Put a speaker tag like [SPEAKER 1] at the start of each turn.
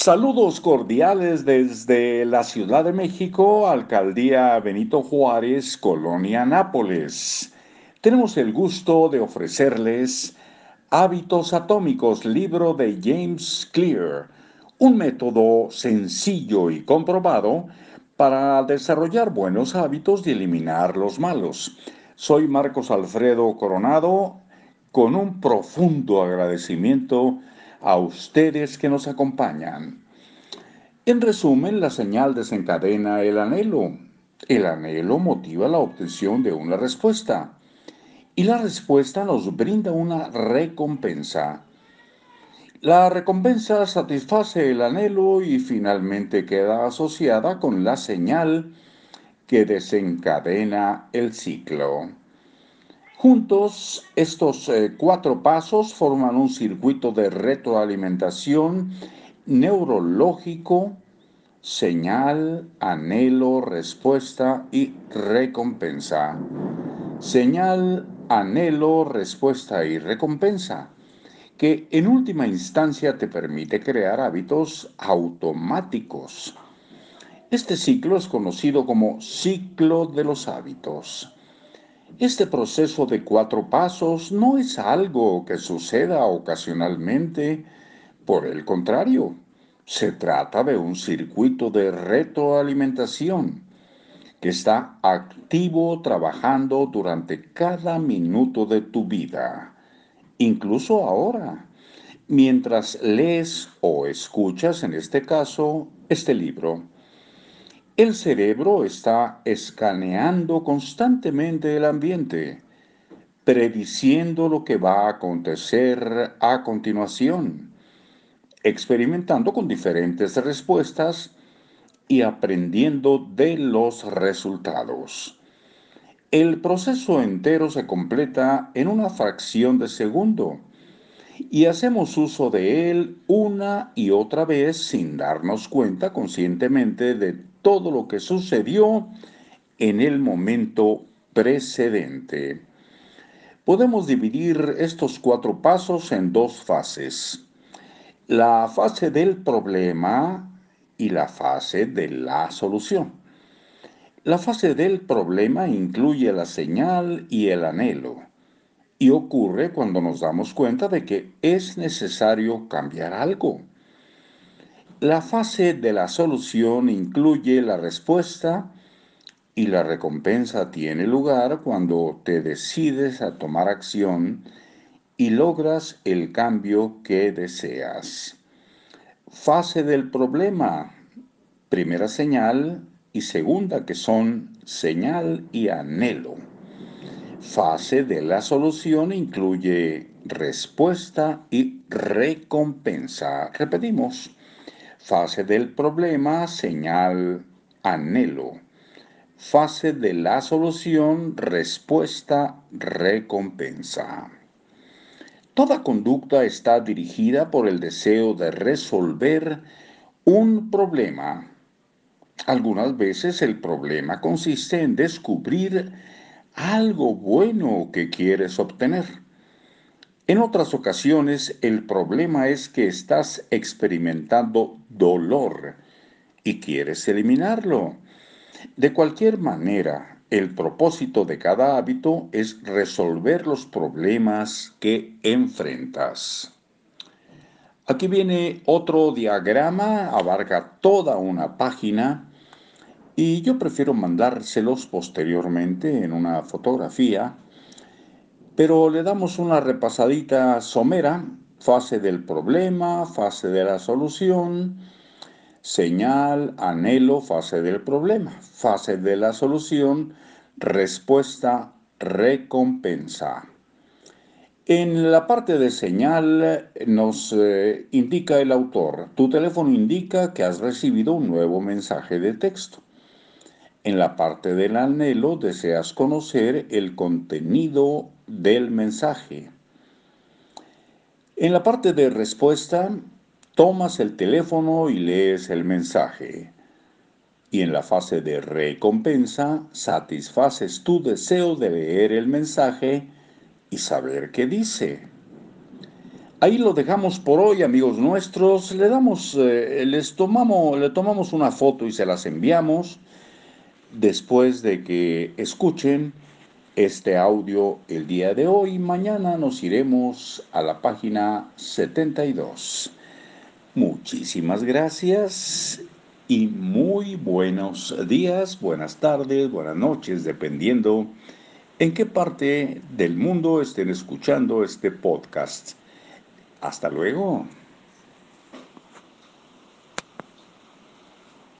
[SPEAKER 1] Saludos cordiales desde la Ciudad de México, Alcaldía Benito Juárez, Colonia Nápoles. Tenemos el gusto de ofrecerles Hábitos Atómicos, libro de James Clear, un método sencillo y comprobado para desarrollar buenos hábitos y eliminar los malos. Soy Marcos Alfredo Coronado, con un profundo agradecimiento a ustedes que nos acompañan. En resumen, la señal desencadena el anhelo. El anhelo motiva la obtención de una respuesta. Y la respuesta nos brinda una recompensa. La recompensa satisface el anhelo y finalmente queda asociada con la señal que desencadena el ciclo. Juntos, estos eh, cuatro pasos forman un circuito de retroalimentación neurológico, señal, anhelo, respuesta y recompensa. Señal, anhelo, respuesta y recompensa, que en última instancia te permite crear hábitos automáticos. Este ciclo es conocido como ciclo de los hábitos. Este proceso de cuatro pasos no es algo que suceda ocasionalmente, por el contrario, se trata de un circuito de retroalimentación que está activo trabajando durante cada minuto de tu vida, incluso ahora, mientras lees o escuchas, en este caso, este libro. El cerebro está escaneando constantemente el ambiente, prediciendo lo que va a acontecer a continuación, experimentando con diferentes respuestas y aprendiendo de los resultados. El proceso entero se completa en una fracción de segundo y hacemos uso de él una y otra vez sin darnos cuenta conscientemente de todo lo que sucedió en el momento precedente. Podemos dividir estos cuatro pasos en dos fases. La fase del problema y la fase de la solución. La fase del problema incluye la señal y el anhelo y ocurre cuando nos damos cuenta de que es necesario cambiar algo. La fase de la solución incluye la respuesta y la recompensa tiene lugar cuando te decides a tomar acción y logras el cambio que deseas. Fase del problema, primera señal y segunda que son señal y anhelo. Fase de la solución incluye respuesta y recompensa. Repetimos Fase del problema, señal, anhelo. Fase de la solución, respuesta, recompensa. Toda conducta está dirigida por el deseo de resolver un problema. Algunas veces el problema consiste en descubrir algo bueno que quieres obtener. En otras ocasiones el problema es que estás experimentando dolor y quieres eliminarlo. De cualquier manera, el propósito de cada hábito es resolver los problemas que enfrentas. Aquí viene otro diagrama, abarca toda una página y yo prefiero mandárselos posteriormente en una fotografía pero le damos una repasadita somera, fase del problema, fase de la solución, señal, anhelo, fase del problema, fase de la solución, respuesta, recompensa. En la parte de señal nos eh, indica el autor, tu teléfono indica que has recibido un nuevo mensaje de texto. En la parte del anhelo deseas conocer el contenido del mensaje. En la parte de respuesta, tomas el teléfono y lees el mensaje. Y en la fase de recompensa, satisfaces tu deseo de leer el mensaje y saber qué dice. Ahí lo dejamos por hoy, amigos nuestros. Le damos, eh, les tomamos, le tomamos una foto y se las enviamos después de que escuchen este audio el día de hoy. Mañana nos iremos a la página 72. Muchísimas gracias y muy buenos días, buenas tardes, buenas noches, dependiendo en qué parte del mundo estén escuchando este podcast. Hasta luego.